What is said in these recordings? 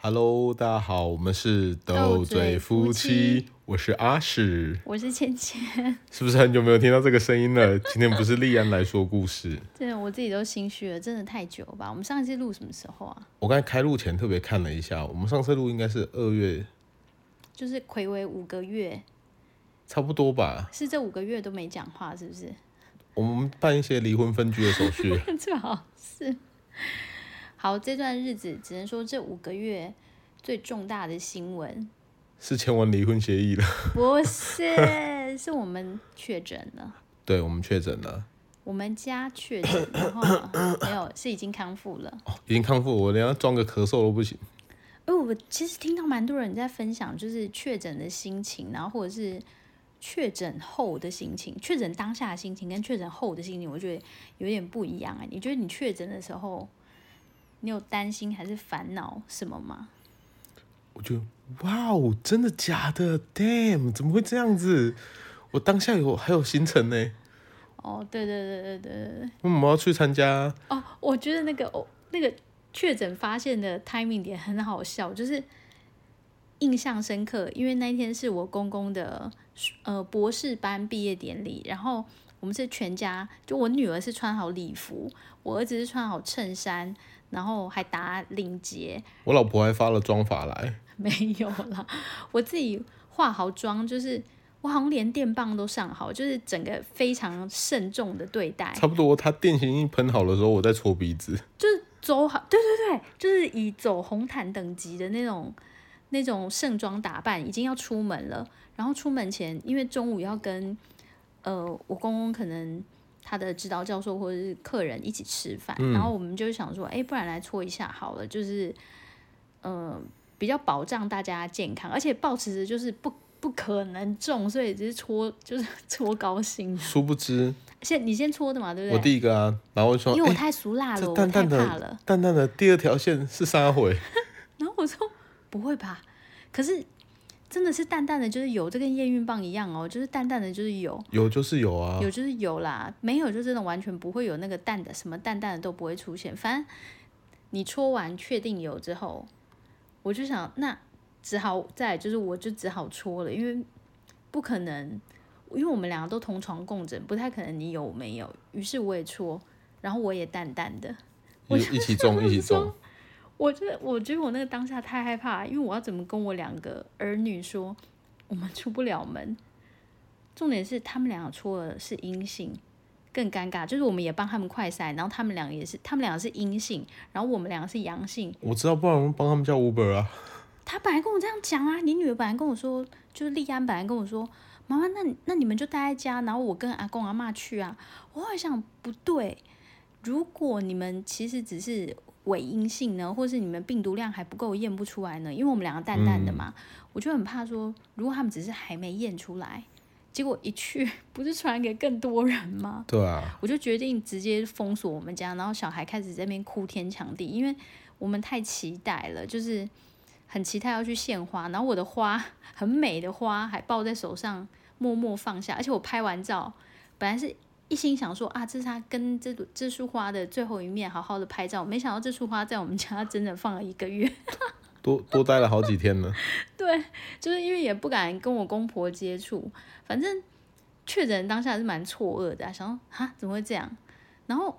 Hello，大家好，我们是斗嘴夫妻，我是阿史，我是芊芊，是不是很久没有听到这个声音了？今天不是立安来说故事，真的我自己都心虚了，真的太久了吧？我们上一次录什么时候啊？我刚才开录前特别看了一下，我们上次录应该是二月，就是睽违五个月，差不多吧？是这五个月都没讲话，是不是？我们办一些离婚分居的手续，最好是。好，这段日子只能说这五个月最重大的新闻是签完离婚协议了，不是，是我们确诊了。对，我们确诊了，我们家确诊，然后没有，是已经康复了。哦，已经康复，我连要装个咳嗽都不行。哎，我其实听到蛮多人在分享，就是确诊的心情，然后或者是确诊后的心情，确诊当下的心情跟确诊后的心情，我觉得有点不一样啊。你觉得你确诊的时候？你有担心还是烦恼什么吗？我觉得，哇哦，真的假的？Damn，怎么会这样子？我当下有还有行程呢。哦，对对对对对对对。我们要去参加。哦，我觉得那个哦，那个确诊发现的 timing 点很好笑，就是印象深刻，因为那一天是我公公的呃博士班毕业典礼，然后我们是全家，就我女儿是穿好礼服，我儿子是穿好衬衫。然后还打领结，我老婆还发了妆法来，没有啦，我自己化好妆，就是我好像连电棒都上好，就是整个非常慎重的对待。差不多，他电型一喷好的时候，我在搓鼻子，就是走好，对对对，就是以走红毯等级的那种那种盛装打扮，已经要出门了。然后出门前，因为中午要跟呃我公公可能。他的指导教授或者是客人一起吃饭，嗯、然后我们就想说，哎，不然来搓一下好了，就是，呃，比较保障大家健康，而且抱持着就是不不可能中，所以只是搓，就是 搓高兴。殊不知，先你先搓的嘛，对不对？我第一个啊，然后说，因为我太熟辣了，淡淡的我太怕了。淡淡的第二条线是啥回？然后我说不会吧，可是。真的是淡淡的，就是有，这跟验孕棒一样哦，就是淡淡的，就是有，有就是有啊，有就是有啦，没有就真的完全不会有那个淡的，什么淡淡的都不会出现。反正你搓完确定有之后，我就想，那只好再就是我就只好搓了，因为不可能，因为我们两个都同床共枕，不太可能你有没有。于是我也搓，然后我也淡淡的，我一起中一起中。我觉得，我觉得我那个当下太害怕，因为我要怎么跟我两个儿女说，我们出不了门。重点是他们两个搓的是阴性，更尴尬。就是我们也帮他们快筛，然后他们两个也是，他们两个是阴性，然后我们两个是阳性。我知道，不然我们帮他们叫 Uber 啊。他本来跟我这样讲啊，你女儿本来跟我说，就是立安本来跟我说，妈妈，那那你们就待在家，然后我跟阿公阿妈去啊。我后来想，不对，如果你们其实只是。伪阴性呢，或是你们病毒量还不够验不出来呢？因为我们两个淡淡的嘛，嗯、我就很怕说，如果他们只是还没验出来，结果一去不是传给更多人吗？对啊，我就决定直接封锁我们家，然后小孩开始在那边哭天抢地，因为我们太期待了，就是很期待要去献花，然后我的花很美的花还抱在手上默默放下，而且我拍完照本来是。一心想说啊，这是他跟这朵这束花的最后一面，好好的拍照。没想到这束花在我们家整整放了一个月，多多待了好几天呢。对，就是因为也不敢跟我公婆接触，反正确诊当下是蛮错愕的，想说啊，怎么会这样？然后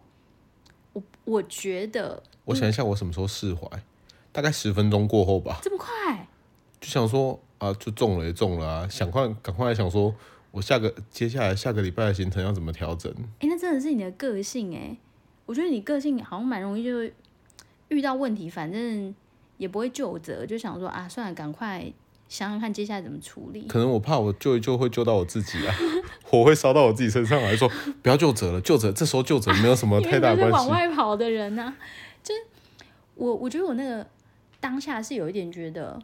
我我觉得，我想一下，我什么时候释怀？大概十分钟过后吧。这么快？就想说啊，就中了也中了啊，想快赶快想说。我下个接下来下个礼拜的行程要怎么调整？哎、欸，那真的是你的个性哎！我觉得你个性好像蛮容易，就遇到问题，反正也不会就责，就想说啊，算了，赶快想想看接下来怎么处理。可能我怕我救一救会救到我自己啊，火会烧到我自己身上来说，不要救责了，救责这时候救责没有什么太大 关系。往外跑的人呢、啊，就是我，我觉得我那个当下是有一点觉得。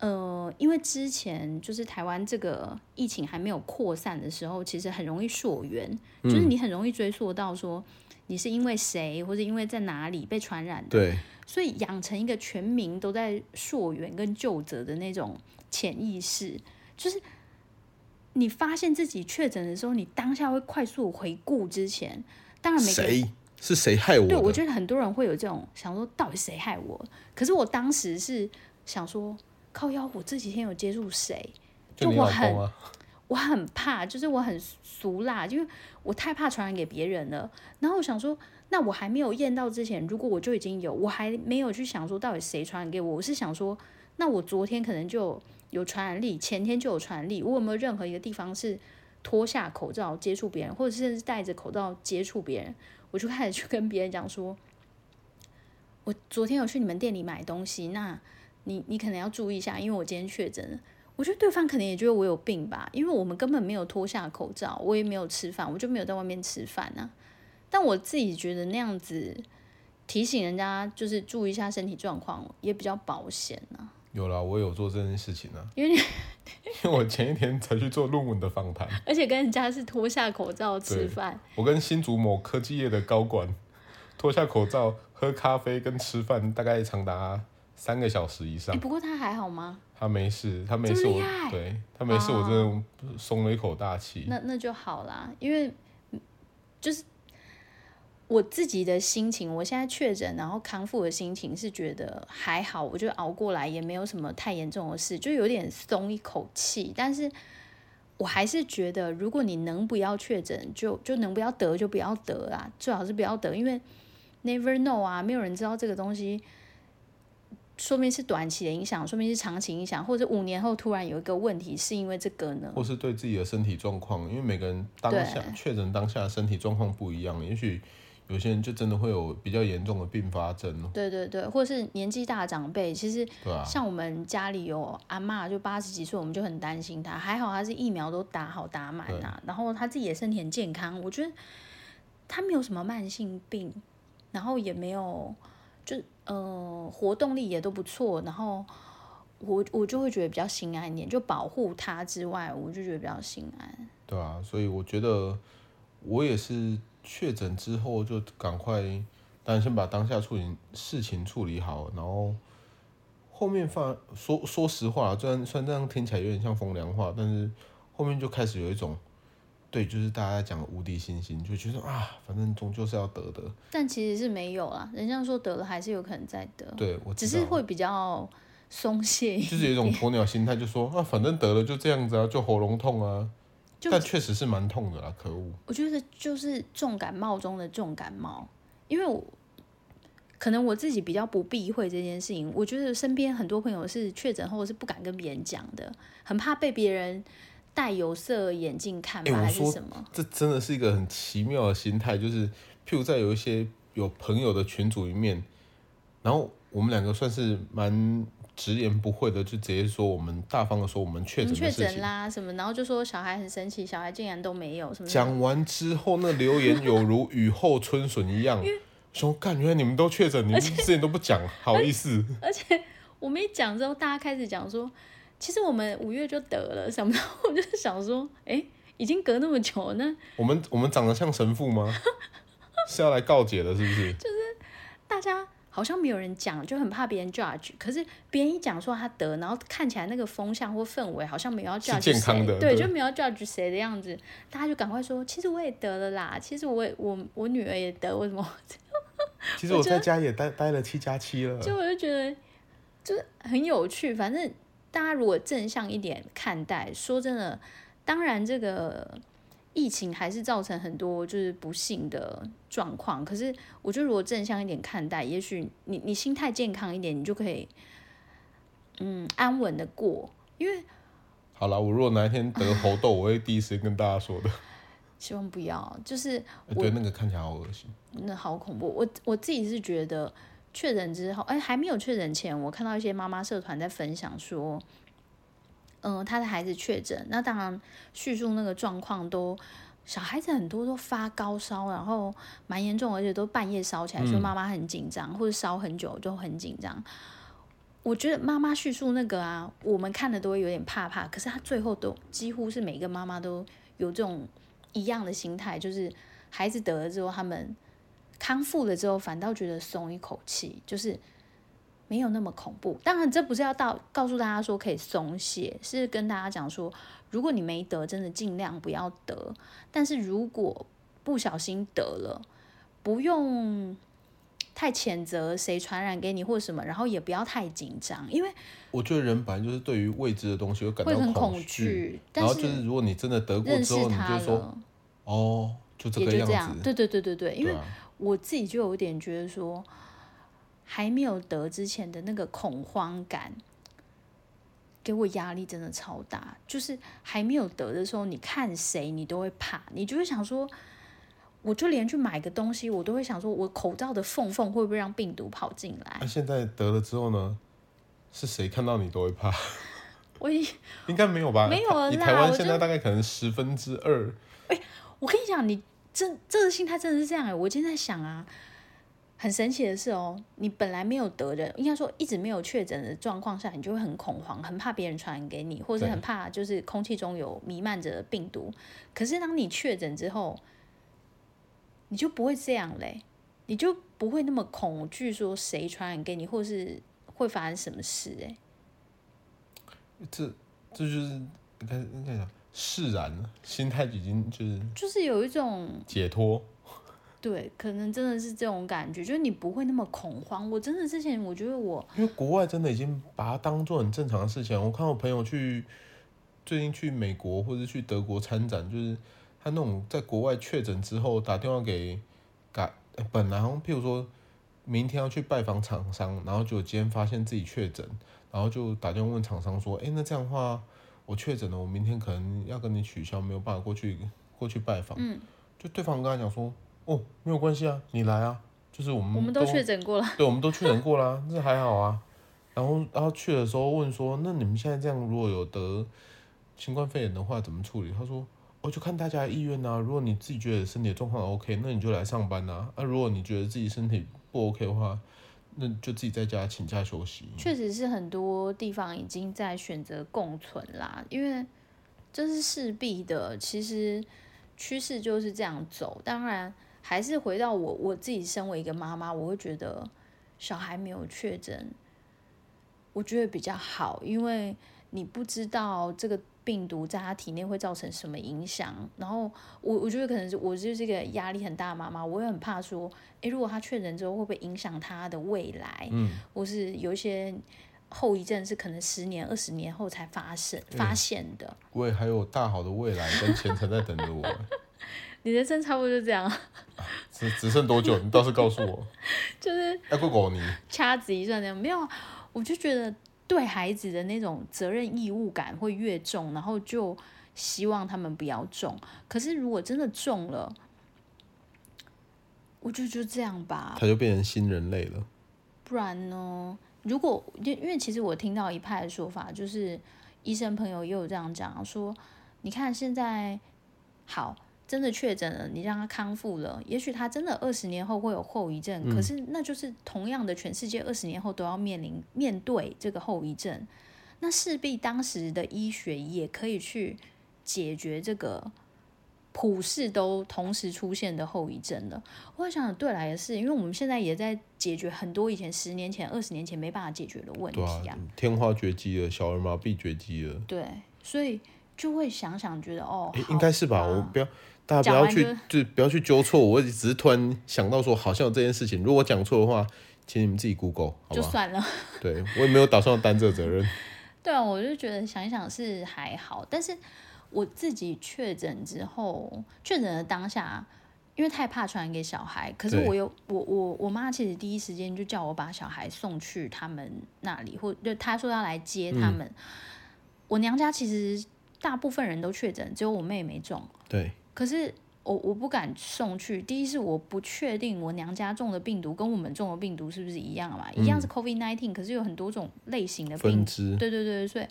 呃，因为之前就是台湾这个疫情还没有扩散的时候，其实很容易溯源，嗯、就是你很容易追溯到说你是因为谁或者因为在哪里被传染的。对，所以养成一个全民都在溯源跟救责的那种潜意识，就是你发现自己确诊的时候，你当下会快速回顾之前，当然没谁是谁害我？对，我觉得很多人会有这种想说，到底谁害我？可是我当时是想说，靠腰，我这几天有接触谁？就我很，啊、我很怕，就是我很俗辣，因为我太怕传染给别人了。然后我想说，那我还没有验到之前，如果我就已经有，我还没有去想说到底谁传染给我。我是想说，那我昨天可能就有传染力，前天就有传染力。我有没有任何一个地方是脱下口罩接触别人，或者是戴着口罩接触别人？我就开始去跟别人讲说，我昨天有去你们店里买东西，那你你可能要注意一下，因为我今天确诊了。我觉得对方可能也觉得我有病吧，因为我们根本没有脱下口罩，我也没有吃饭，我就没有在外面吃饭啊。但我自己觉得那样子提醒人家就是注意一下身体状况，也比较保险啊。有啦，我有做这件事情啊，因为 因为我前一天才去做论文的访谈，而且跟人家是脱下口罩吃饭。我跟新竹某科技业的高管脱下口罩喝咖啡跟吃饭，大概长达三个小时以上。欸，不过他还好吗？他没事，他没事我，我对他没事，我真的松了一口大气。那那就好啦，因为就是我自己的心情，我现在确诊然后康复的心情是觉得还好，我就熬过来，也没有什么太严重的事，就有点松一口气。但是我还是觉得，如果你能不要确诊，就就能不要得就不要得啦，最好是不要得，因为 never know 啊，没有人知道这个东西。说明是短期的影响，说明是长期影响，或者五年后突然有一个问题，是因为这个呢？或是对自己的身体状况，因为每个人当下确诊当下的身体状况不一样，也许有些人就真的会有比较严重的并发症。对对对，或是年纪大的长辈，其实像我们家里有阿嬷，就八十几岁，我们就很担心她。还好她是疫苗都打好打满啊，然后她自己的身体很健康，我觉得她没有什么慢性病，然后也没有。就呃活动力也都不错，然后我我就会觉得比较心安一点，就保护他之外，我就觉得比较心安。对啊，所以我觉得我也是确诊之后就赶快，当然先把当下处理事情处理好，然后后面发说说实话，虽然虽然这样听起来有点像风凉话，但是后面就开始有一种。对，就是大家讲的无敌信心，就觉得啊，反正终究是要得的。但其实是没有啦，人家说得了还是有可能再得。对，我只是会比较松懈 就是有一种鸵鸟心态，就说啊，反正得了就这样子啊，就喉咙痛啊。但确实是蛮痛的啦，可恶。我觉得就是重感冒中的重感冒，因为我可能我自己比较不避讳这件事情。我觉得身边很多朋友是确诊后是不敢跟别人讲的，很怕被别人。戴有色眼镜看吧，还是什么？这真的是一个很奇妙的心态，就是譬如在有一些有朋友的群组里面，然后我们两个算是蛮直言不讳的，就直接说我们大方的说我们确诊确诊啦什么，然后就说小孩很神奇，小孩竟然都没有什么。讲完之后，那留言有如雨后春笋一样，说干，原来你们都确诊，你们之前都不讲，好意思。而且我们一讲之后，大家开始讲说。其实我们五月就得了，想不到我就想说，哎，已经隔那么久了，那我们我们长得像神父吗？是要来告解的，是不是？就是大家好像没有人讲，就很怕别人 judge。可是别人一讲说他得，然后看起来那个风向或氛围好像没有要 judge 健康的，对，对，就没有要 judge 谁的样子，大家就赶快说，其实我也得了啦，其实我也我我女儿也得，为什么？其实我在家也待待了七加七了，就我就觉得就是很有趣，反正。大家如果正向一点看待，说真的，当然这个疫情还是造成很多就是不幸的状况。可是我觉得如果正向一点看待，也许你你心态健康一点，你就可以嗯安稳的过。因为好了，我如果哪一天得猴痘，我会第一时间跟大家说的。希望不要，就是我对那个看起来好恶心，那好恐怖。我我自己是觉得。确诊之后，哎，还没有确诊前，我看到一些妈妈社团在分享说，嗯、呃，他的孩子确诊，那当然叙述那个状况都，小孩子很多都发高烧，然后蛮严重，而且都半夜烧起来，说妈妈很紧张，或者烧很久就很紧张。我觉得妈妈叙述那个啊，我们看的都会有点怕怕，可是他最后都几乎是每个妈妈都有这种一样的心态，就是孩子得了之后，他们。康复了之后，反倒觉得松一口气，就是没有那么恐怖。当然，这不是要到告诉大家说可以松懈，是跟大家讲说，如果你没得，真的尽量不要得。但是如果不小心得了，不用太谴责谁传染给你或什么，然后也不要太紧张，因为我觉得人本来就是对于未知的东西会感到会很恐恐惧。然后就是如果你真的得过之后，你就说哦，就这个样子。对对对对对，因为啊。我自己就有点觉得说，还没有得之前的那个恐慌感，给我压力真的超大。就是还没有得的时候，你看谁你都会怕，你就会想说，我就连去买个东西，我都会想说，我口罩的缝缝会不会让病毒跑进来？那、啊、现在得了之后呢？是谁看到你都会怕？我也 应该没有吧？没有啦。你台湾现在大概可能十分之二。哎、欸，我跟你讲，你。这这个心态真的是这样哎！我今天在想啊，很神奇的是哦，你本来没有得的，应该说一直没有确诊的状况下，你就会很恐慌，很怕别人传染给你，或者很怕就是空气中有弥漫着病毒。可是当你确诊之后，你就不会这样嘞，你就不会那么恐惧说谁传染给你，或是会发生什么事哎。这这就是你看，你看讲。释然了，心态已经就是就是有一种解脱，对，可能真的是这种感觉，就是你不会那么恐慌。我真的之前我觉得我，因为国外真的已经把它当做很正常的事情。我看我朋友去最近去美国或者去德国参展，就是他那种在国外确诊之后打电话给改本来好像譬如说明天要去拜访厂商，然后就今天发现自己确诊，然后就打电话问厂商说：“哎，那这样的话。”我确诊了，我明天可能要跟你取消，没有办法过去过去拜访。嗯，就对方跟他讲说，哦，没有关系啊，你来啊，就是我们我们都确诊过了，对，我们都确诊过了，这还好啊。然后然后去的时候问说，那你们现在这样，如果有得新冠肺炎的话，怎么处理？他说，哦，就看大家的意愿啊。如果你自己觉得身体状况 OK，那你就来上班啊。啊，如果你觉得自己身体不 OK 的话，那就自己在家请假休息。确实是很多地方已经在选择共存啦，因为这是势必的。其实趋势就是这样走。当然，还是回到我我自己身为一个妈妈，我会觉得小孩没有确诊，我觉得比较好，因为你不知道这个。病毒在他体内会造成什么影响？然后我我觉得可能是我就是一个压力很大的妈妈，我也很怕说，诶，如果他确诊之后会不会影响他的未来？嗯，或是有一些后遗症是可能十年、二十年后才发生发现的。我也还有大好的未来跟前程在等着我。你人生差不多就这样。只只剩多久？你倒是告诉我。就是要过狗你掐指一算这样没有？我就觉得。对孩子的那种责任义务感会越重，然后就希望他们不要中。可是如果真的中了，我就就这样吧。他就变成新人类了。不然呢？如果因因为其实我听到一派的说法，就是医生朋友也有这样讲说，你看现在好。真的确诊了，你让他康复了，也许他真的二十年后会有后遗症，嗯，可是那就是同样的，全世界二十年后都要面临面对这个后遗症，那势必当时的医学也可以去解决这个普世都同时出现的后遗症了。我想对来也是，因为我们现在也在解决很多以前十年前、二十年前没办法解决的问题啊，天花绝迹了，小儿麻痹绝迹了，对，所以就会想想觉得哦，应该是吧，我不要。大家不要去就，就不要去纠错，我只是突然想到说，好像有这件事情。如果讲错的话，请你们自己 Google？就算了。对，我也没有打算担这个责任。对啊，我就觉得想一想是还好，但是我自己确诊之后，确诊的当下，因为太怕传染给小孩，可是我有我我我妈其实第一时间就叫我把小孩送去他们那里，或就她说要来接他们。嗯、我娘家其实大部分人都确诊，只有我妹没中。对。可是我我不敢送去。第一是我不确定我娘家中的病毒跟我们中的病毒是不是一样嘛？嗯、一样是 COVID nineteen，可是有很多种类型的病毒。对对对，所以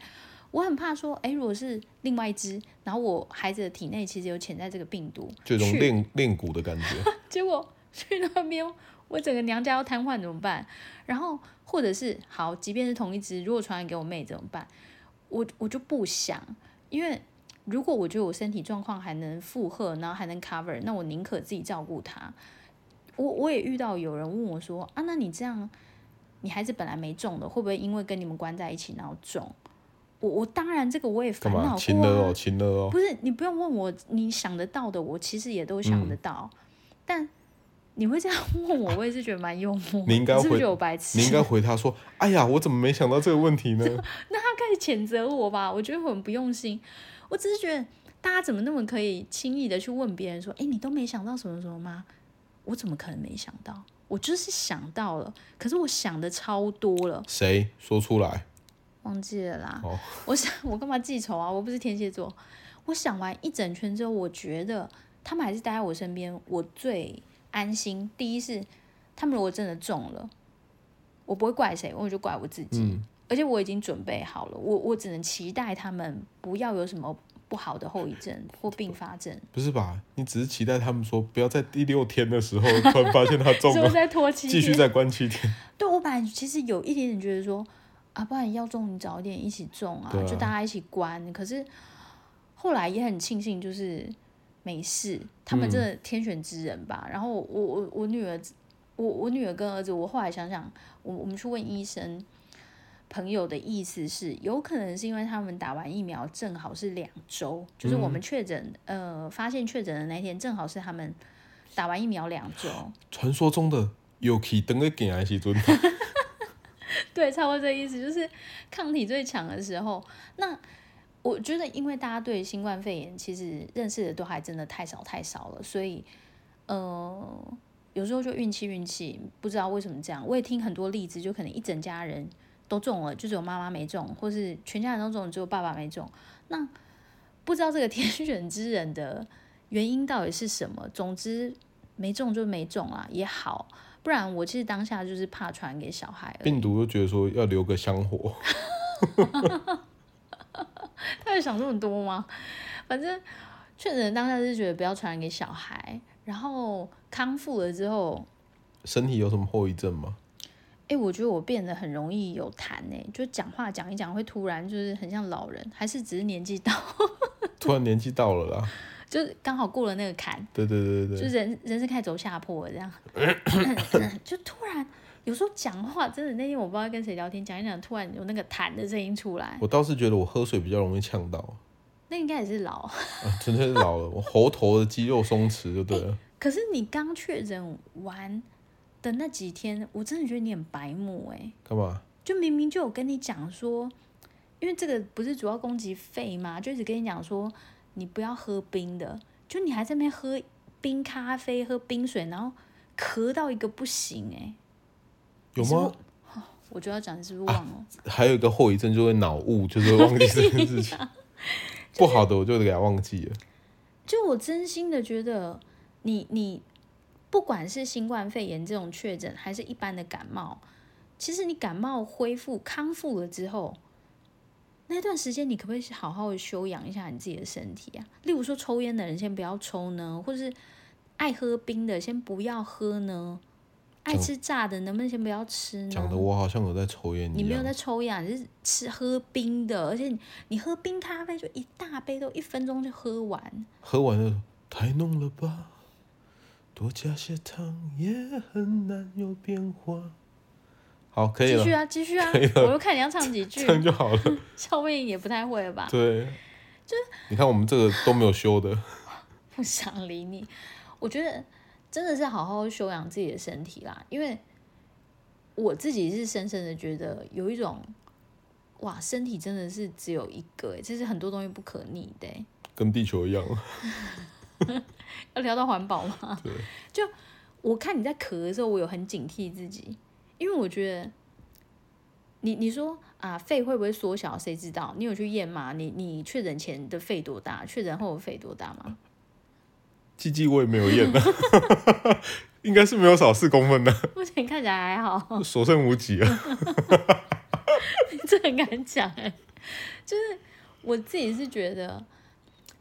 我很怕说，哎，如果是另外一只，然后我孩子的体内其实有潜在这个病毒，这种练练蛊的感觉。结果去那边，我整个娘家要瘫痪怎么办？然后或者是好，即便是同一只，如果传染给我妹怎么办？我我就不想，因为。如果我觉得我身体状况还能负荷，然后还能 cover，那我宁可自己照顾他。我我也遇到有人问我说：“啊，那你这样，你孩子本来没中的，会不会因为跟你们关在一起然后中？”我我当然这个我也烦恼过啊。亲了哦，亲了哦。不是，你不用问我，你想得到的，我其实也都想得到。嗯、但你会这样问我，我也是觉得蛮幽默。你应该回，是不是白痴？你应该回他说：“哎呀，我怎么没想到这个问题呢？”那他开始谴责我吧？我觉得我很不用心。我只是觉得大家怎么那么可以轻易的去问别人说：“哎，你都没想到什么什么吗？”我怎么可能没想到？我就是想到了，可是我想的超多了。谁说出来？忘记了啦。哦，我想我干嘛记仇啊？我不是天蝎座。我想完一整圈之后，我觉得他们还是待在我身边，我最安心。第一是他们如果真的中了，我不会怪谁，我就怪我自己。嗯，而且我已经准备好了，我我只能期待他们不要有什么不好的后遗症或并发症。不是吧？你只是期待他们说不要在第六天的时候突然发现他中了，再拖七天，继续再关七天。对，我本来其实有一点点觉得说啊，不然要中你早一点一起中啊，啊就大家一起关。可是。后来也很庆幸，就是没事。他们真的天选之人吧？嗯、然后我我我女儿，我我女儿跟儿子，我后来想想，我我们去问医生，朋友的意思是，有可能是因为他们打完疫苗正好是两周，就是我们确诊、嗯、呃发现确诊的那天，正好是他们打完疫苗两周。传说中的有可等个给还是准？对，差不多这意思，就是抗体最强的时候，那。我觉得，因为大家对新冠肺炎其实认识的都还真的太少太少了，所以，呃，有时候就运气运气，不知道为什么这样。我也听很多例子，就可能一整家人都中了，就只有妈妈没中，或是全家人都中，只有爸爸没中。那不知道这个 天选之人的原因到底是什么？总之没中就没中啊，也好，不然我其实当下就是怕传给小孩。病毒就觉得说要留个香火。他会想这么多吗？反正确诊当下是觉得不要传染给小孩，然后康复了之后，身体有什么后遗症吗？哎、欸，我觉得我变得很容易有痰哎，就讲话讲一讲会突然就是很像老人，还是只是年纪到？突然年纪到了啦，就是刚好过了那个坎。对对对对，就人人是开始走下坡了这样，就突然。有时候讲话真的，那天我不知道跟谁聊天，讲一讲，突然有那个痰的声音出来。我倒是觉得我喝水比较容易呛到。那应该也是老。纯粹是老了，我喉头的肌肉松弛就对了。欸，可是你刚确诊完的那几天，我真的觉得你很白目哎。干嘛？就明明就有跟你讲说，因为这个不是主要攻击肺吗？就一直跟你讲说，你不要喝冰的，就你还在那边喝冰咖啡、喝冰水，然后咳到一个不行哎。有吗？我就要讲，你是不是忘了？啊、还有一个后遗症，就会脑雾，就是会 忘记这件事情。不好的，我就给他忘记了。就我真心的觉得你，你你不管是新冠肺炎这种确诊，还是一般的感冒，其实你感冒恢复康复了之后，那段时间你可不可以好好的休养一下你自己的身体啊？例如说，抽烟的人先不要抽呢，或者是爱喝冰的先不要喝呢？爱吃炸的能不能先不要吃呢？讲的我好像有在抽烟。你没有在抽烟，你是吃喝冰的，而且你，你喝冰咖啡就一大杯，都一分钟就喝完。喝完了，太浓了吧？多加些糖也很难有变化。好，可以了。继续啊，继续啊！我又看你要唱几句，唱就好了。笑面也不太会了吧？对，就是你看我们这个都没有修的。不想理你，我觉得。真的是好好修养自己的身体啦，因为我自己是深深的觉得有一种，哇，身体真的是只有一个，哎，这是很多东西不可逆的，跟地球一样。要聊到环保吗？对。就我看你在咳的时候，我有很警惕自己，因为我觉得你你说啊，肺会不会缩小？谁知道？你有去验吗？你你确诊前的肺多大？确诊后的肺多大吗？鸡鸡我也没有验的，应该是没有少四公分的。目前看起来还好，所剩无几啊。这很敢讲哎，就是我自己是觉得，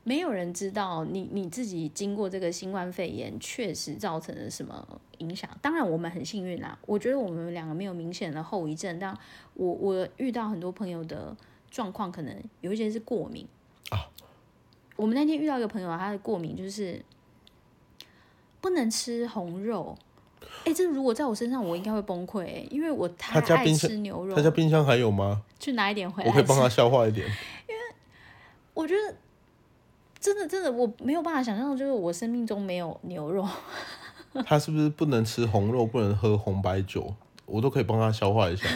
没有人知道你你自己经过这个新冠肺炎确实造成了什么影响。当然我们很幸运啦，我觉得我们两个没有明显的后遗症。但我我遇到很多朋友的状况，可能有一些是过敏啊。我们那天遇到一个朋友，他的过敏就是。不能吃红肉，哎、欸，这如果在我身上，我应该会崩溃，哎，因为我太爱吃牛肉。他家冰箱还有吗？去拿一点回来，我可以帮他消化一点。因为我觉得真的真的我没有办法想象，就是我生命中没有牛肉。他是不是不能吃红肉，不能喝红白酒？我都可以帮他消化一下。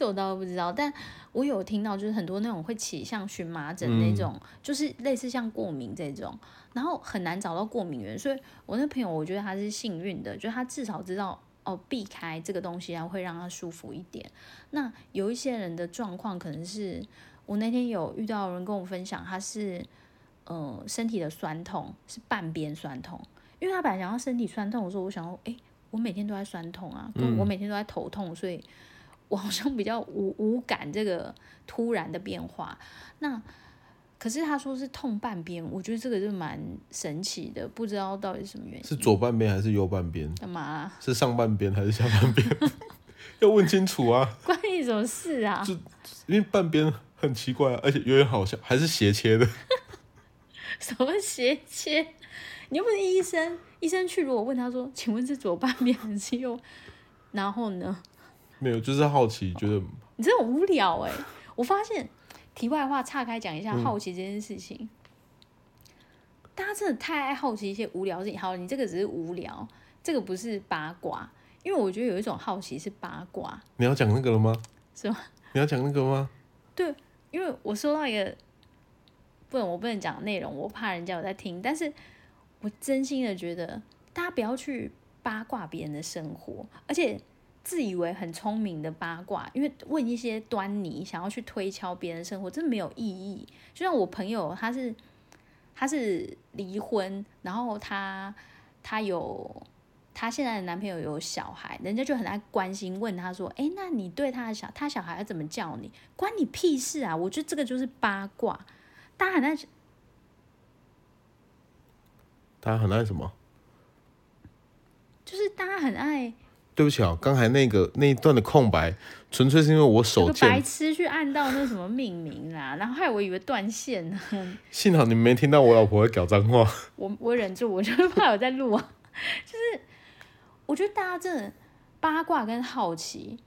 这我倒不知道，但我有听到，就是很多那种会起像荨麻疹那种，嗯、就是类似像过敏这种，然后很难找到过敏源。所以我那朋友，我觉得他是幸运的，就他至少知道哦，避开这个东西，然后会让他舒服一点。那有一些人的状况，可能是我那天有遇到人跟我分享，他是呃身体的酸痛是半边酸痛，因为他本来想要身体酸痛的时候，我想说，哎，我每天都在酸痛啊，我每天都在头痛，所以。我好像比较无无感这个突然的变化，那可是他说是痛半边，我觉得这个就蛮神奇的，不知道到底是什么原因。是左半边还是右半边？干嘛啊？是上半边还是下半边？要问清楚啊！关你什么事啊？就因为半边很奇怪啊，而且有点好笑，还是斜切的。什么斜切？你又不是医生，医生去如果问他说，请问是左半边还是右？然后呢？没有，就是好奇，觉得你真的无聊哎！我发现，题外话岔开讲一下好奇这件事情，嗯、大家真的太爱好奇一些无聊的事情。好，你这个只是无聊，这个不是八卦，因为我觉得有一种好奇是八卦。你要讲那个了吗？是吗？你要讲那个吗？对，因为我收到一个，不能，我不能讲内容，我怕人家有在听。但是我真心的觉得，大家不要去八卦别人的生活，而且。自以为很聪明的八卦，因为问一些端倪，想要去推敲别人生活，真的没有意义。就像我朋友，他是他是离婚，然后他他有他现在的男朋友有小孩，人家就很爱关心问他说：“哎，那你对他的小他小孩要怎么叫你？关你屁事啊！”我觉得这个就是八卦。大家很爱，大家很爱什么？就是大家很爱。对不起啊，刚才那个那一段的空白，纯粹是因为我手贱。白痴去按到那什么命名啦，然后害我以为断线呢。幸好你们没听到我老婆会搞脏话。我我忍住，我就是怕我在录啊。就是我觉得大家真的八卦跟好奇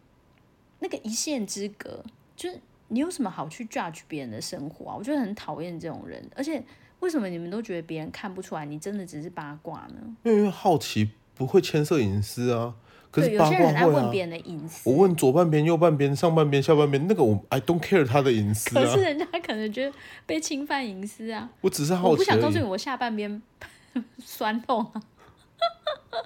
那个一线之隔，就是你有什么好去 judge 别人的生活啊？我觉得很讨厌这种人。而且为什么你们都觉得别人看不出来你真的只是八卦呢？因为好奇不会牵涉隐私啊。可是八卦会啊，有些人爱问别人的隐私。我问左半边、右半边、上半边、下半边，那个我 I don't care 他的隐私啊。可是人家可能觉得被侵犯隐私啊。我只是好奇，我不想告诉你我下半边 酸痛啊，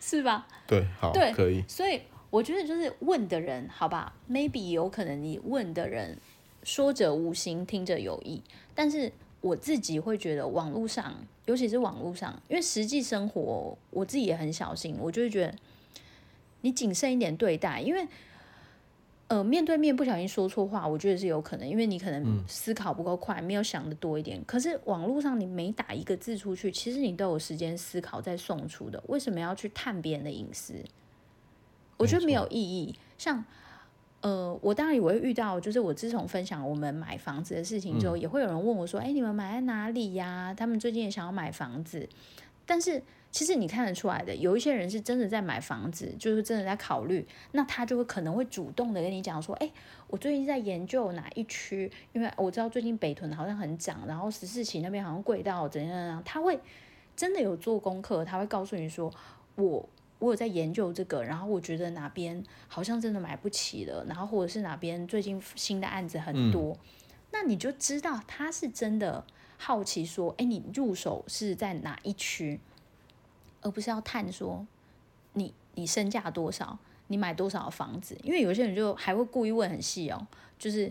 是吧？对，好，对，可以。所以我觉得就是问的人，好吧，maybe 有可能你问的人说者无心，听者有意，但是。我自己会觉得网络上，尤其是网络上，因为实际生活我自己也很小心，我就会觉得你谨慎一点对待，因为呃面对面不小心说错话，我觉得是有可能，因为你可能思考不够快，没有想的多一点。可是网络上你每打一个字出去，其实你都有时间思考再送出的，为什么要去探别人的隐私？我觉得没有意义，像。呃，我当然也会遇到，就是我自从分享我们买房子的事情之后，嗯、也会有人问我说：“哎，你们买在哪里呀？”他们最近也想要买房子，但是其实你看得出来的，有一些人是真的在买房子，就是真的在考虑，那他就会可能会主动的跟你讲说：“哎，我最近在研究哪一区，因为我知道最近北屯好像很涨，然后十四期那边好像贵到怎样怎样。”他会真的有做功课，他会告诉你说：“我。”我有在研究这个，然后我觉得哪边好像真的买不起了，然后或者是哪边最近新的案子很多，嗯、那你就知道他是真的好奇说，哎，你入手是在哪一区，而不是要探说你你身价多少，你买多少房子，因为有些人就还会故意问很细哦，就是，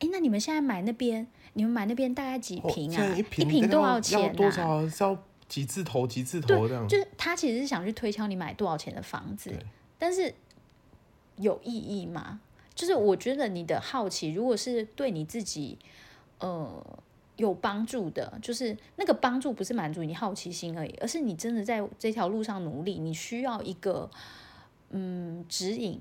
哎，那你们现在买那边，你们买那边大概几平啊？哦、一坪一坪多少钱啊？几字头，几字头这样，就是他其实是想去推敲你买多少钱的房子，但是有意义吗？就是我觉得你的好奇，如果是对你自己呃有帮助的，就是那个帮助不是满足你好奇心而已，而是你真的在这条路上努力，你需要一个嗯指引，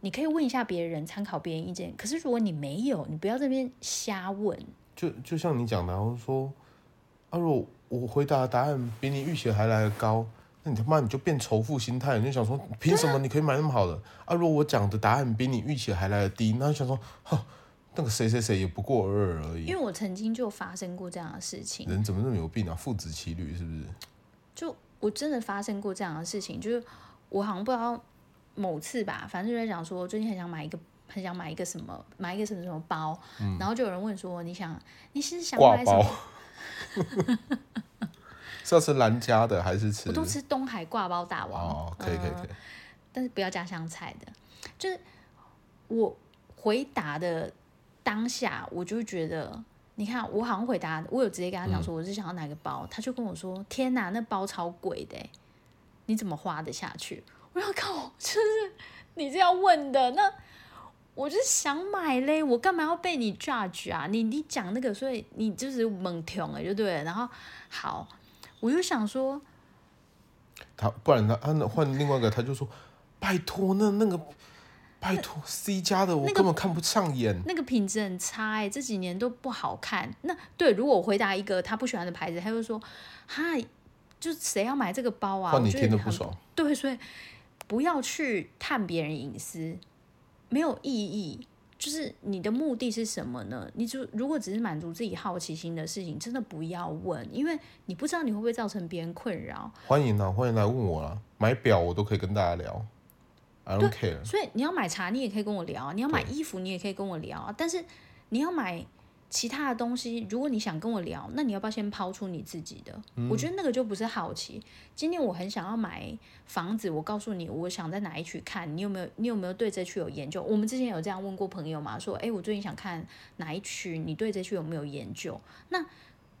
你可以问一下别人，参考别人意见。可是如果你没有，你不要这边瞎问。就就像你讲的，然后说啊，如果。我回答的答案比你预期还来得高，那你他妈你就变仇富心态，你就想说凭什么你可以买那么好的啊？如果我讲的答案比你预期还来得低，那就想说，哈，那个谁谁谁也不过尔尔而已。因为我曾经就发生过这样的事情。人怎么那么有病啊？父子骑驴是不是？就我真的发生过这样的事情，就是我好像不知道某次吧，反正就在讲说，最近很想买一个，很想买一个什么，买一个什么什么包，嗯、然后就有人问说，你想，你是想买什么？是要吃兰家的还是吃？我都吃东海挂包大王。哦，可以可以可以，呃，但是不要加香菜的。就是我回答的当下，我就觉得，你看，我好像回答，我有直接跟他讲说，我是想要哪个包，嗯、他就跟我说，天哪，那包超贵的，你怎么花得下去？我要靠，就是你这样问的，那我就想买嘞，我干嘛要被你 judge 啊？你你讲那个，所以你就是猛挑了，就对了。然后好。我就想说，他不然他他换另外一个，他就说，拜托那那个，拜托 C 家的我根本看不上眼，那个品质很差哎，这几年都不好看。那对，如果我回答一个他不喜欢的牌子，他就说，嗨，就谁要买这个包啊？换你听得不爽。对，所以不要去探别人隐私，没有意义。就是你的目的是什么呢？你就如果只是满足自己好奇心的事情，真的不要问，因为你不知道你会不会造成别人困扰。欢迎啊，欢迎来问我啊，买表我都可以跟大家聊，I don't care。所以你要买茶，你也可以跟我聊；你要买衣服，你也可以跟我聊。但是你要买。其他的东西，如果你想跟我聊，那你要不要先抛出你自己的？嗯、我觉得那个就不是好奇。今天我很想要买房子，我告诉你，我想在哪一区看，你有没有？你有没有对这区有研究？我们之前有这样问过朋友嘛？说，哎，我最近想看哪一区，你对这区有没有研究？那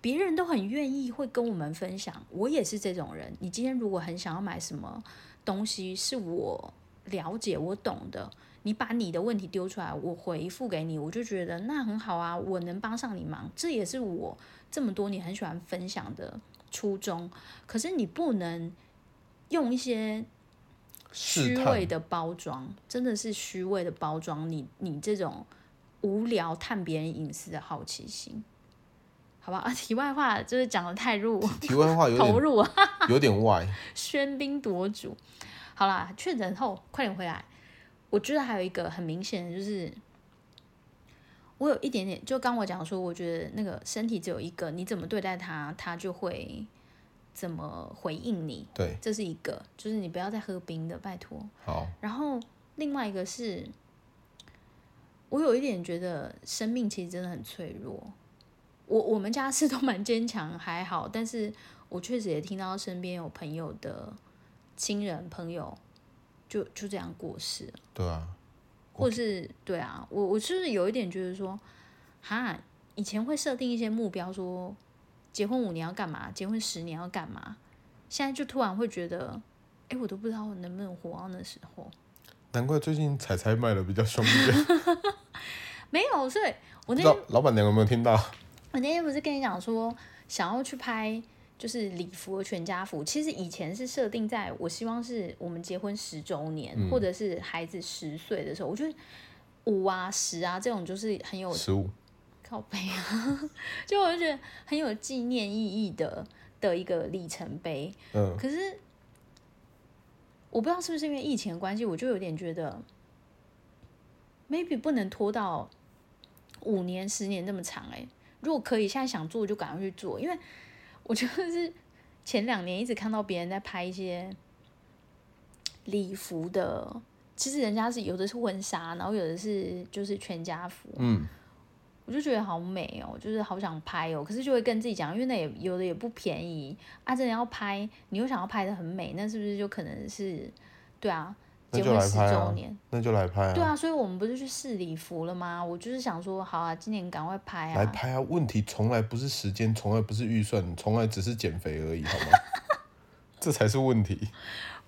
别人都很愿意会跟我们分享。我也是这种人。你今天如果很想要买什么东西，是我了解、我懂的。你把你的问题丢出来，我回复给你，我就觉得那很好啊，我能帮上你忙，这也是我这么多年很喜欢分享的初衷。可是你不能用一些虚伪的包装，真的是虚伪的包装，你你这种无聊探别人隐私的好奇心，好吧？啊，题外话就是讲得太入，题外话有点投入，有点外，喧宾夺主。好啦，确诊后快点回来。我觉得还有一个很明显的，就是我有一点点，就刚我讲说，我觉得那个身体只有一个，你怎么对待它，它就会怎么回应你。对，这是一个，就是你不要再喝冰的，拜托。好。然后另外一个是，我有一点觉得生命其实真的很脆弱。我我们家是都蛮坚强，还好，但是我确实也听到身边有朋友的亲人朋友。就就这样过世了，对啊，或是对啊，我我就是有一点觉得说，哈，以前会设定一些目标，说结婚五年要干嘛，结婚十年要干嘛，现在就突然会觉得，哎，我都不知道我能不能活到那时候。难怪最近彩彩卖的比较凶一点。没有，所以我那天老板娘有没有听到？我那天不是跟你讲说，想要去拍。就是礼服和全家福，其实以前是设定在我希望是我们结婚十周年，嗯、或者是孩子十岁的时候，我觉得五啊十啊这种就是很有十五靠背啊，就我就觉得很有纪念意义的的一个里程碑。嗯，可是我不知道是不是因为疫情的关系，我就有点觉得 maybe 不能拖到五年十年那么长哎、欸。如果可以，现在想做就赶快去做，因为。我就是前两年一直看到别人在拍一些礼服的，其实人家是有的是婚纱，然后有的是就是全家福，嗯，我就觉得好美哦，就是好想拍哦，可是就会跟自己讲，因为那也有的也不便宜啊，真的要拍，你又想要拍的很美，那是不是就可能是对啊？结婚十周年，那就来拍啊！对啊，所以我们不是去试礼服了吗？我就是想说，好啊，今年赶快拍啊！来拍啊！问题从来不是时间，从来不是预算，从来只是减肥而已，好吗？这才是问题。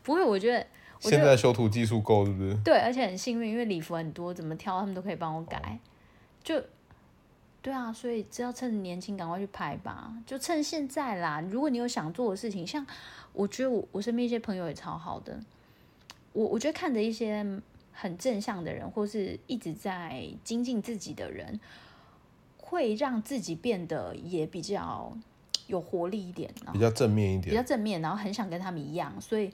不会，我觉得现在修图技术够，是不是？对，而且很幸运，因为礼服很多，怎么挑他们都可以帮我改。哦、就对啊，所以只要趁年轻，赶快去拍吧！就趁现在啦！如果你有想做的事情，像我觉得我我身边一些朋友也超好的。我我觉得看着一些很正向的人，或是一直在精进自己的人，会让自己变得也比较有活力一点，比较正面一点，比较正面，然后很想跟他们一样。所以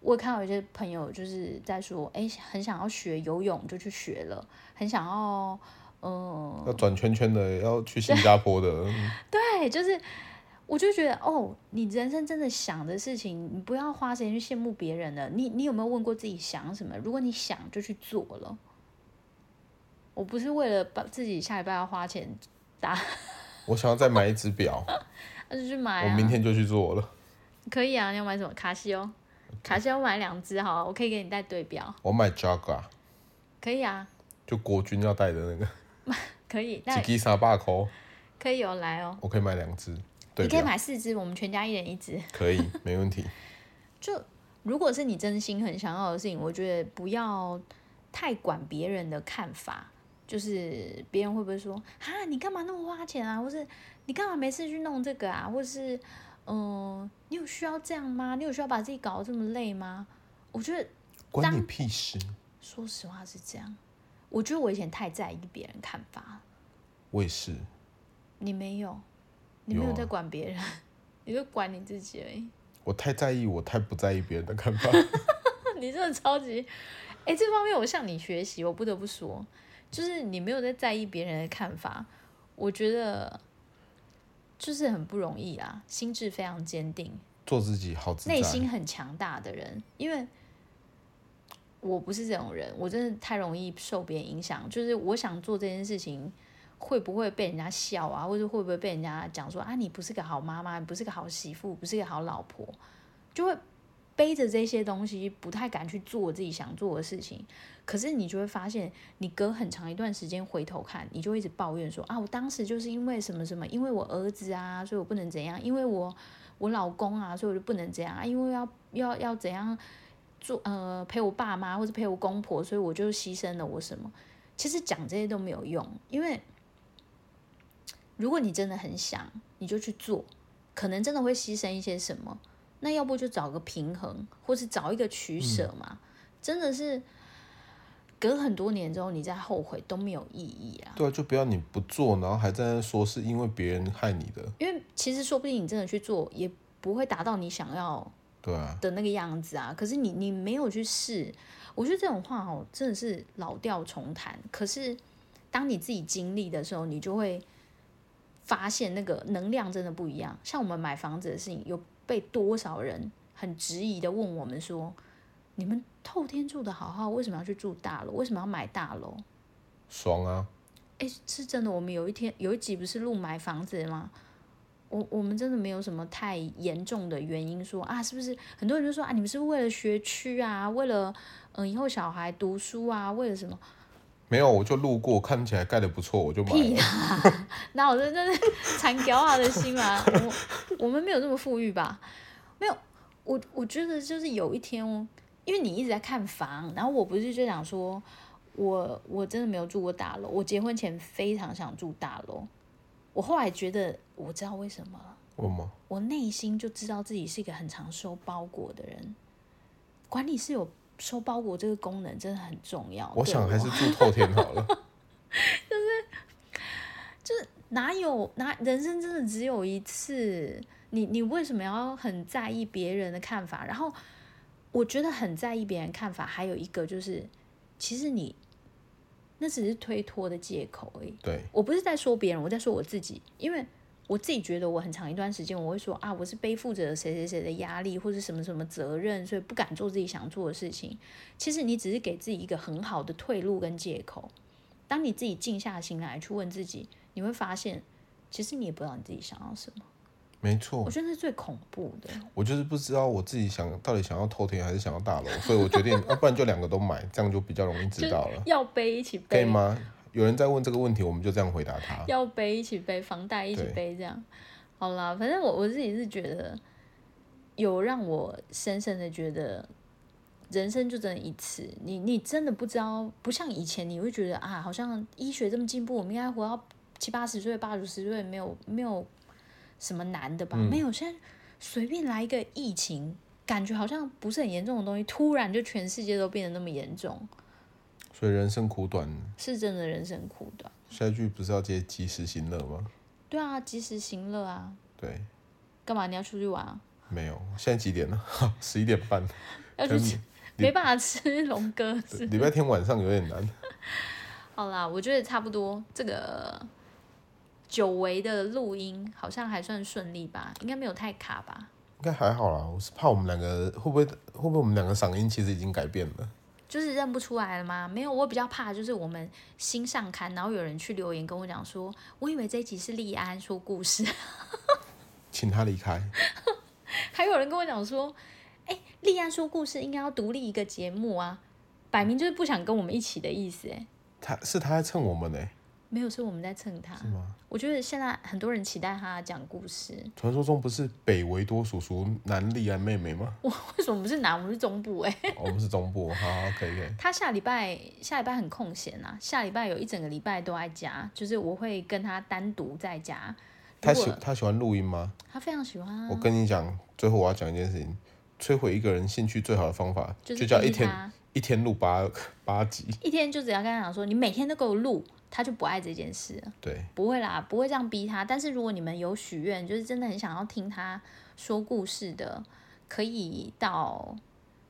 我看到有些朋友就是在说，哎，很想要学游泳就去学了，很想要，嗯，要转圈圈的，要去新加坡的，对，就是我就觉得哦，你人生真的想的事情，你不要花时间去羡慕别人了。你你有没有问过自己想什么？如果你想，就去做了。我不是为了把自己下礼拜要花钱打。我想要再买一只表，那就去买啊。我明天就去做了。可以啊，你要买什么？卡西欧。卡西欧买两只好，我可以给你带对表。我买 Jaguar。可以啊。就国军要带的那个。可以。一支三百块。可以有来哦。我可以买两只。你可以买四只，我们全家一人一只。可以，没问题。就如果是你真心很想要的事情，我觉得不要太管别人的看法。就是别人会不会说啊，你干嘛那么花钱啊？或是你干嘛没事去弄这个啊？或是嗯、呃，你有需要这样吗？你有需要把自己搞得这么累吗？我觉得关你屁事。说实话是这样。我觉得我以前太在意别人看法。我也是。你没有，你没有在管别人，啊、你就管你自己而已。我太在意，我太不在意别人的看法。你真的超级，哎、欸，这方面我向你学习，我不得不说。就是你没有在在意别人的看法，我觉得就是很不容易啊，心智非常坚定，做自己好自，内心很强大的人。因为我不是这种人，我真的太容易受别人影响。就是我想做这件事情，会不会被人家笑啊，或者会不会被人家讲说啊，你不是个好妈妈，你不是个好媳妇，不是个好老婆，就会背着这些东西，不太敢去做自己想做的事情。可是你就会发现，你隔很长一段时间回头看，你就一直抱怨说啊，我当时就是因为什么什么，因为我儿子啊，所以我不能怎样，因为我我老公啊，所以我就不能怎样啊，因为要要要怎样做呃陪我爸妈或者陪我公婆，所以我就牺牲了我什么。其实讲这些都没有用，因为如果你真的很想，你就去做，可能真的会牺牲一些什么。那要不就找个平衡，或是找一个取舍嘛，嗯、真的是。隔很多年之后，你再后悔都没有意义啊。对啊，就不要你不做，然后还在那说是因为别人害你的。因为其实说不定你真的去做，也不会达到你想要对啊的那个样子啊。啊可是你你没有去试，我觉得这种话哦真的是老调重弹。可是当你自己经历的时候，你就会发现那个能量真的不一样。像我们买房子的事情，有被多少人很质疑的问我们说。你们透天住的好好，为什么要去住大楼？为什么要买大楼？爽啊！哎、欸，是真的。我们有一天有一集不是录买房子吗？我我们真的没有什么太严重的原因说啊，是不是？很多人就说啊，你们是为了学区啊，为了嗯、呃、以后小孩读书啊，为了什么？没有，我就路过，看起来盖得不错，我就买了。屁啊！那我这这是残掉他的心啊！我我们没有这么富裕吧？没有，我我觉得就是有一天哦。因为你一直在看房，然后我不是就想说，我我真的没有住过大楼。我结婚前非常想住大楼，我后来觉得我知道为什么了。为什么？我内心就知道自己是一个很常收包裹的人。管理是有收包裹这个功能，真的很重要。我想还是住透天好了。就是就是哪有哪人生真的只有一次？你你为什么要很在意别人的看法？然后。我觉得很在意别人看法，还有一个就是，其实你那只是推脱的借口而已。对，我不是在说别人，我在说我自己，因为我自己觉得我很长一段时间我会说啊，我是背负着谁谁谁的压力或者什么什么责任，所以不敢做自己想做的事情。其实你只是给自己一个很好的退路跟借口。当你自己静下心来去问自己，你会发现，其实你也不知道你自己想要什么。没错，我觉得是最恐怖的。我就是不知道我自己想到底想要偷天还是想要大楼，所以我决定，要、啊、不然就两个都买，这样就比较容易知道了。要背一起背，可以吗？有人在问这个问题，我们就这样回答他。要背一起背，房贷一起背，这样。好啦，反正我我自己是觉得，有让我深深的觉得，人生就真的一次，你你真的不知道，不像以前你会觉得啊，好像医学这么进步，我们应该活到七八十岁、八九十岁，没有没有。什么难的吧？嗯、没有，现在随便来一个疫情，感觉好像不是很严重的东西，突然就全世界都变得那么严重。所以人生苦短，是真的人生苦短。下一句不是要接及时行乐吗？对啊，及时行乐啊。对。干嘛？你要出去玩啊？没有，现在几点了？十一点半。要去吃，没办法吃龙哥。礼拜天晚上有点难。好啦，我觉得差不多这个。久违的录音好像还算顺利吧，应该没有太卡吧？应该还好啦，我是怕我们两个会不会会不会我们两个嗓音其实已经改变了，就是认不出来了吗？没有，我比较怕就是我们新上刊，然后有人去留言跟我讲说，我以为这一集是立安说故事，请他离开。还有人跟我讲说，哎、欸，立安说故事应该要独立一个节目啊，摆明就是不想跟我们一起的意思哎。他是他在蹭我们呢？没有，是我们在蹭他。是吗？我觉得现在很多人期待他讲故事。传说中不是北维多叔叔南利安妹妹吗？我为什么不是南？我们是中部哎。我们是中部，好，可以可以。他下礼拜下礼拜很空闲啊，下礼拜有一整个礼拜都在家，就是我会跟他单独在家。他喜他喜欢录音吗？他非常喜欢啊。我跟你讲，最后我要讲一件事情，摧毁一个人兴趣最好的方法，就叫一天。一天录八八集，一天就只要跟他讲说，你每天都给我录，他就不爱这件事。对，不会啦，不会这样逼他。但是如果你们有许愿，就是真的很想要听他说故事的，可以到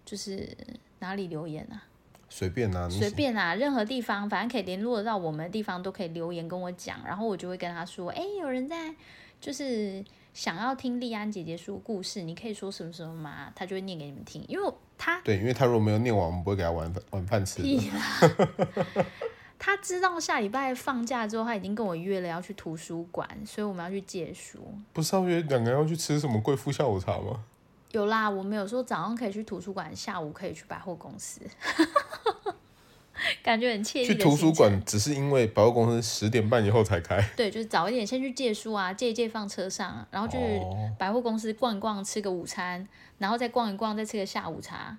就是哪里留言啊？随便啊，随便啊，任何地方，反正可以联络得到我们的地方都可以留言跟我讲，然后我就会跟他说，哎，有人在，就是。想要听丽安姐姐说故事，你可以说什么什么嘛？他就会念给你们听。因为他对，因为他如果没有念完，我们不会给他晚饭晚饭吃。屁啦 他知道下礼拜放假之后，他已经跟我约了要去图书馆，所以我们要去借书。不是要约两个人要去吃什么贵妇下午茶吗？有啦，我们有说早上可以去图书馆，下午可以去百货公司。感觉很惬意。去图书馆只是因为百货公司十点半以后才开。对，就是早一点先去借书啊，借一借放车上，然后去百货公司逛一逛，吃个午餐，然后再逛一逛，再吃个下午茶，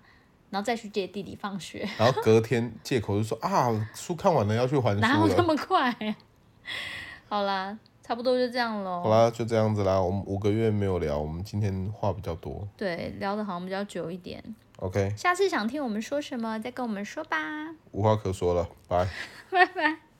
然后再去接弟弟放学。然后隔天借口就说啊，书看完了要去还书了。哪有那么快？好啦，差不多就这样喽。好啦，就这样子啦。我们五个月没有聊，我们今天话比较多。对，聊的好像比较久一点。OK，下次想听我们说什么，再跟我们说吧。无话可说了，拜 拜拜。